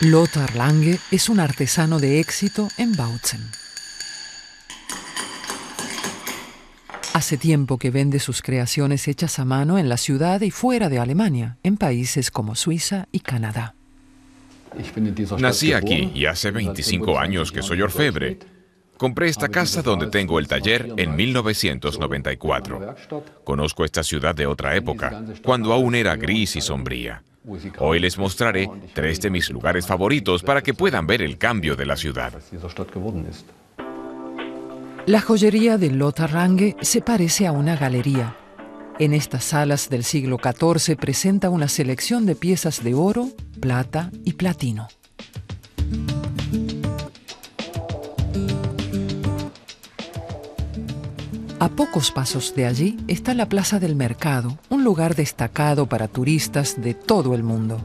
Lothar Lange es un artesano de éxito en Bautzen. Hace tiempo que vende sus creaciones hechas a mano en la ciudad y fuera de Alemania, en países como Suiza y Canadá. Nací aquí y hace 25 años que soy orfebre. Compré esta casa donde tengo el taller en 1994. Conozco esta ciudad de otra época, cuando aún era gris y sombría. Hoy les mostraré tres de mis lugares favoritos para que puedan ver el cambio de la ciudad. La joyería de Lothar Range se parece a una galería. En estas salas del siglo XIV presenta una selección de piezas de oro, plata y platino. A pocos pasos de allí está la Plaza del Mercado, un lugar destacado para turistas de todo el mundo.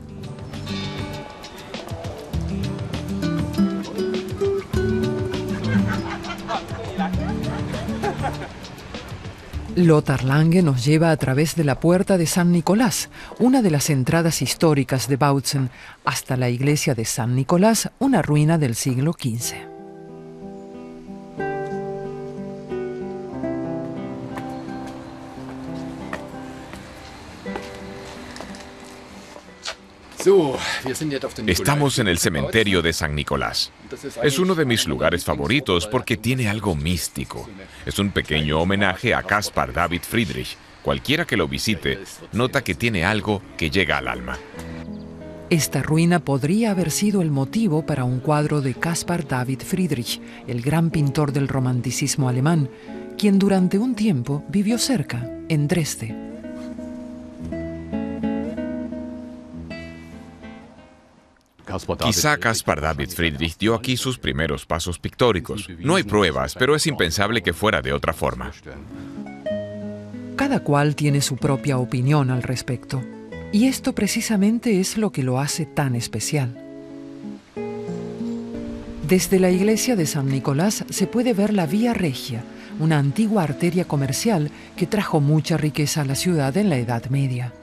Lothar Lange nos lleva a través de la puerta de San Nicolás, una de las entradas históricas de Bautzen, hasta la iglesia de San Nicolás, una ruina del siglo XV. Estamos en el cementerio de San Nicolás. Es uno de mis lugares favoritos porque tiene algo místico. Es un pequeño homenaje a Caspar David Friedrich. Cualquiera que lo visite nota que tiene algo que llega al alma. Esta ruina podría haber sido el motivo para un cuadro de Caspar David Friedrich, el gran pintor del romanticismo alemán, quien durante un tiempo vivió cerca, en Dresde. Quizá Caspar David Friedrich dio aquí sus primeros pasos pictóricos. No hay pruebas, pero es impensable que fuera de otra forma. Cada cual tiene su propia opinión al respecto. Y esto precisamente es lo que lo hace tan especial. Desde la iglesia de San Nicolás se puede ver la Vía Regia, una antigua arteria comercial que trajo mucha riqueza a la ciudad en la Edad Media.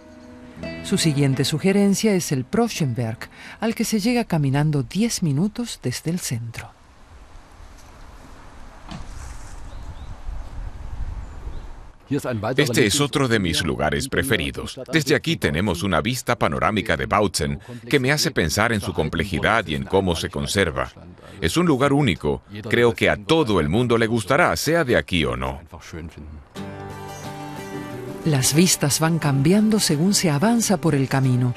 Su siguiente sugerencia es el Proschenberg, al que se llega caminando 10 minutos desde el centro. Este es otro de mis lugares preferidos. Desde aquí tenemos una vista panorámica de Bautzen que me hace pensar en su complejidad y en cómo se conserva. Es un lugar único. Creo que a todo el mundo le gustará, sea de aquí o no. Las vistas van cambiando según se avanza por el camino.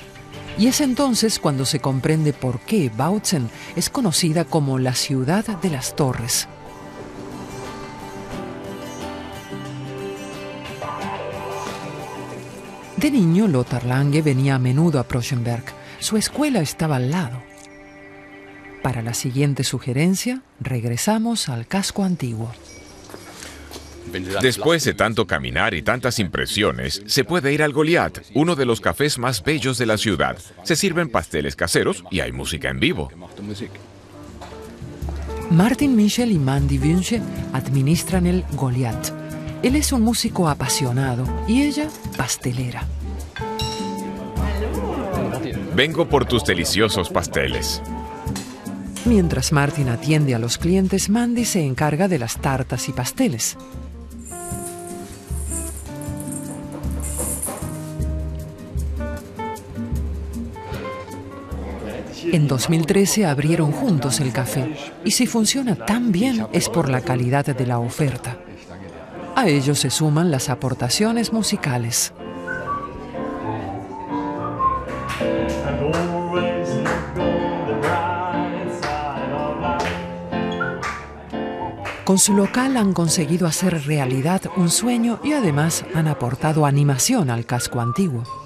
Y es entonces cuando se comprende por qué Bautzen es conocida como la ciudad de las torres. De niño, Lothar Lange venía a menudo a Proschenberg. Su escuela estaba al lado. Para la siguiente sugerencia, regresamos al casco antiguo. Después de tanto caminar y tantas impresiones, se puede ir al Goliath, uno de los cafés más bellos de la ciudad. Se sirven pasteles caseros y hay música en vivo. Martin Michel y Mandy Wünsche administran el Goliath. Él es un músico apasionado y ella pastelera. Vengo por tus deliciosos pasteles. Mientras Martin atiende a los clientes, Mandy se encarga de las tartas y pasteles. En 2013 abrieron juntos el café y si funciona tan bien es por la calidad de la oferta. A ello se suman las aportaciones musicales. Con su local han conseguido hacer realidad un sueño y además han aportado animación al casco antiguo.